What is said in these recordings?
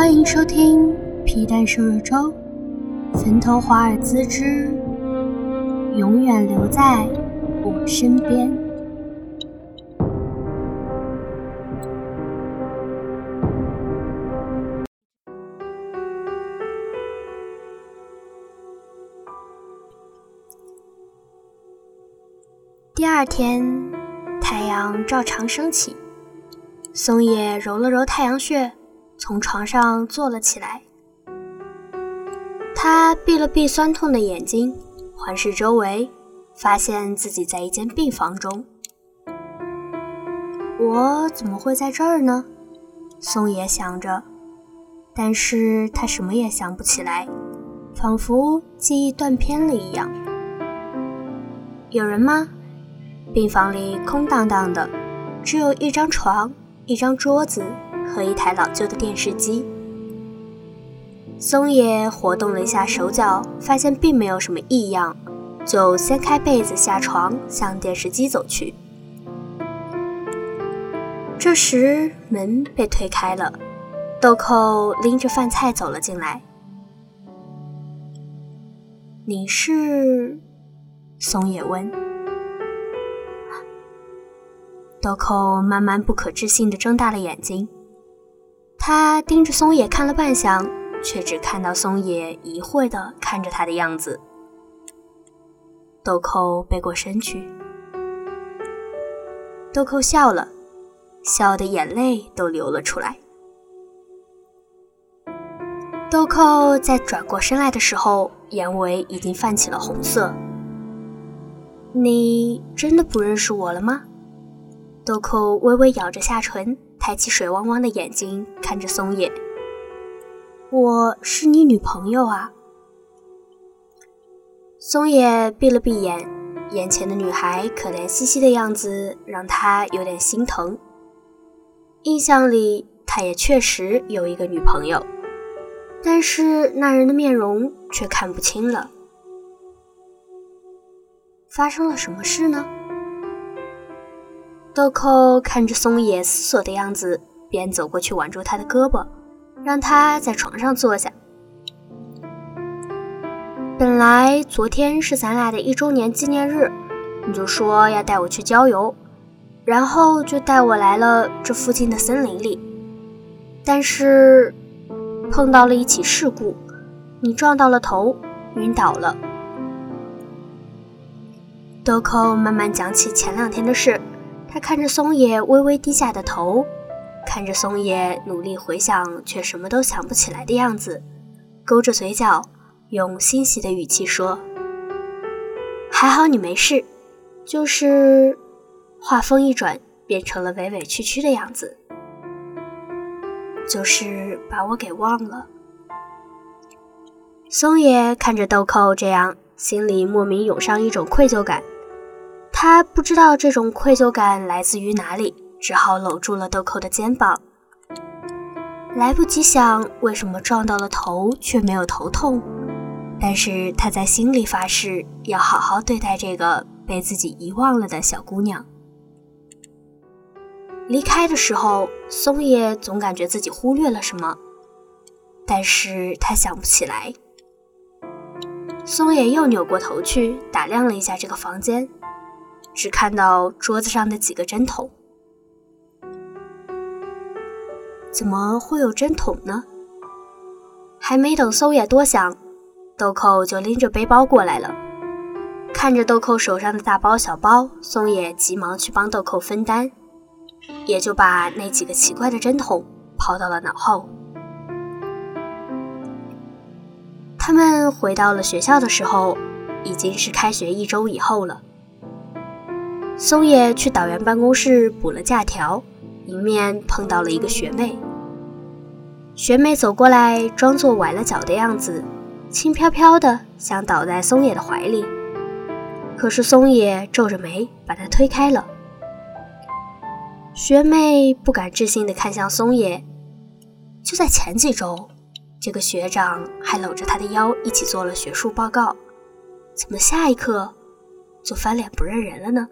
欢迎收听皮蛋瘦肉粥，坟头华尔兹之永远留在我身边。第二天，太阳照常升起。松野揉了揉太阳穴，从床上坐了起来。他闭了闭酸痛的眼睛，环视周围，发现自己在一间病房中。我怎么会在这儿呢？松野想着，但是他什么也想不起来，仿佛记忆断片了一样。有人吗？病房里空荡荡的，只有一张床。一张桌子和一台老旧的电视机。松野活动了一下手脚，发现并没有什么异样，就掀开被子下床，向电视机走去。这时门被推开了，豆蔻拎着饭菜走了进来。“你是？”松野问。豆蔻慢慢不可置信地睁大了眼睛，他盯着松野看了半晌，却只看到松野疑惑地看着他的样子。豆蔻背过身去，豆蔻笑了，笑的眼泪都流了出来。豆蔻在转过身来的时候，眼尾已经泛起了红色。你真的不认识我了吗？豆蔻微微咬着下唇，抬起水汪汪的眼睛看着松野：“我是你女朋友啊。”松野闭了闭眼，眼前的女孩可怜兮兮的样子让他有点心疼。印象里，他也确实有一个女朋友，但是那人的面容却看不清了。发生了什么事呢？豆蔻看着松野思索的样子，便走过去挽住他的胳膊，让他在床上坐下。本来昨天是咱俩的一周年纪念日，你就说要带我去郊游，然后就带我来了这附近的森林里。但是碰到了一起事故，你撞到了头，晕倒了。豆蔻慢慢讲起前两天的事。他看着松野微微低下的头，看着松野努力回想却什么都想不起来的样子，勾着嘴角，用欣喜的语气说：“还好你没事，就是……”话锋一转，变成了委委屈屈的样子，就是把我给忘了。松野看着豆蔻这样，心里莫名涌上一种愧疚感。他不知道这种愧疚感来自于哪里，只好搂住了豆蔻的肩膀。来不及想为什么撞到了头却没有头痛，但是他在心里发誓要好好对待这个被自己遗忘了的小姑娘。离开的时候，松野总感觉自己忽略了什么，但是他想不起来。松野又扭过头去打量了一下这个房间。只看到桌子上的几个针筒，怎么会有针筒呢？还没等松野多想，豆蔻就拎着背包过来了。看着豆蔻手上的大包小包，松野急忙去帮豆蔻分担，也就把那几个奇怪的针筒抛到了脑后。他们回到了学校的时候，已经是开学一周以后了。松野去导员办公室补了假条，迎面碰到了一个学妹。学妹走过来，装作崴了脚的样子，轻飘飘的想倒在松野的怀里，可是松野皱着眉把她推开了。学妹不敢置信的看向松野，就在前几周，这个学长还搂着她的腰一起做了学术报告，怎么下一刻就翻脸不认人了呢？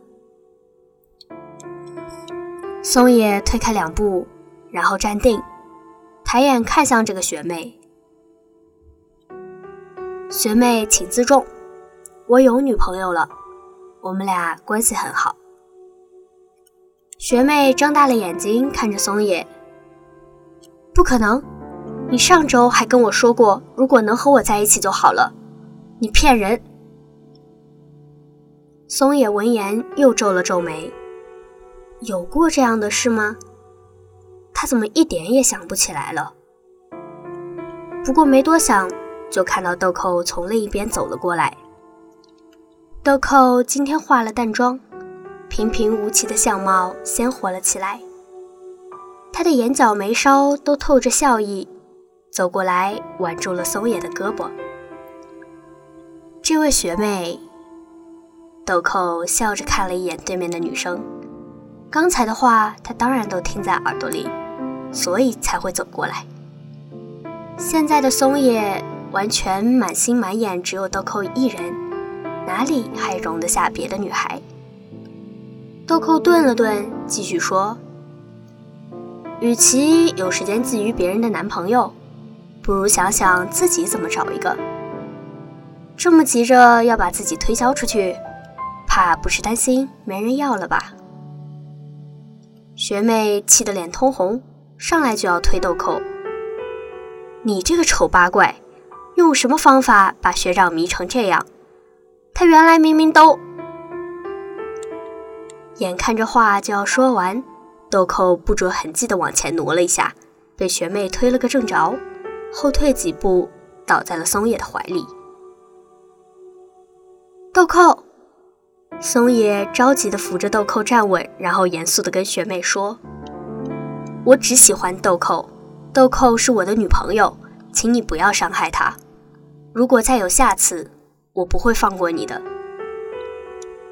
松野退开两步，然后站定。抬眼看向这个学妹。学妹，请自重，我有女朋友了，我们俩关系很好。学妹睁大了眼睛看着松野，不可能，你上周还跟我说过，如果能和我在一起就好了，你骗人。松野闻言又皱了皱眉，有过这样的事吗？他怎么一点也想不起来了？不过没多想，就看到豆蔻从另一边走了过来。豆蔻今天化了淡妆。平平无奇的相貌鲜活了起来，他的眼角眉梢都透着笑意，走过来挽住了松野的胳膊。这位学妹，豆蔻笑着看了一眼对面的女生，刚才的话他当然都听在耳朵里，所以才会走过来。现在的松野完全满心满眼只有豆蔻一人，哪里还容得下别的女孩？豆蔻顿了顿，继续说：“与其有时间觊觎别人的男朋友，不如想想自己怎么找一个。这么急着要把自己推销出去，怕不是担心没人要了吧？”学妹气得脸通红，上来就要推豆蔻：“你这个丑八怪，用什么方法把学长迷成这样？他原来明明都……”眼看着话就要说完，豆蔻不着痕迹地往前挪了一下，被学妹推了个正着，后退几步，倒在了松野的怀里。豆蔻，松野着急地扶着豆蔻站稳，然后严肃地跟学妹说：“我只喜欢豆蔻，豆蔻是我的女朋友，请你不要伤害她。如果再有下次，我不会放过你的。”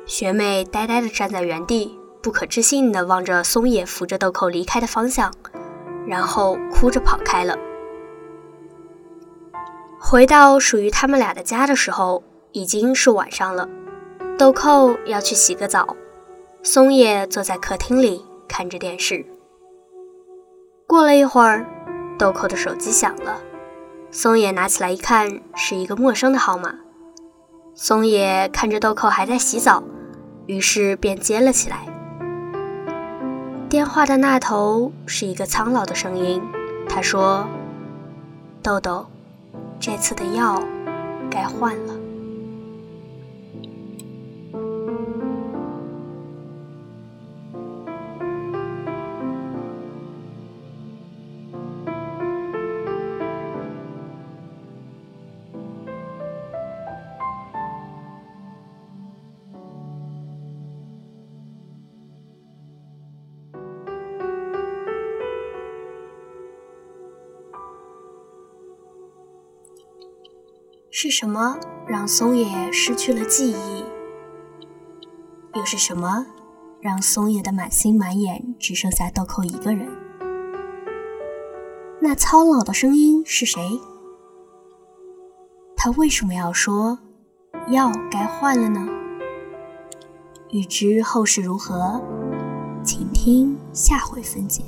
学妹呆呆地站在原地，不可置信地望着松野扶着豆蔻离开的方向，然后哭着跑开了。回到属于他们俩的家的时候，已经是晚上了。豆蔻要去洗个澡，松野坐在客厅里看着电视。过了一会儿，豆蔻的手机响了，松野拿起来一看，是一个陌生的号码。松野看着豆蔻还在洗澡。于是便接了起来。电话的那头是一个苍老的声音，他说：“豆豆，这次的药该换了。”是什么让松野失去了记忆？又是什么让松野的满心满眼只剩下豆蔻一个人？那苍老的声音是谁？他为什么要说药该换了呢？欲知后事如何，请听下回分解。